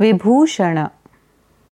Vibhushan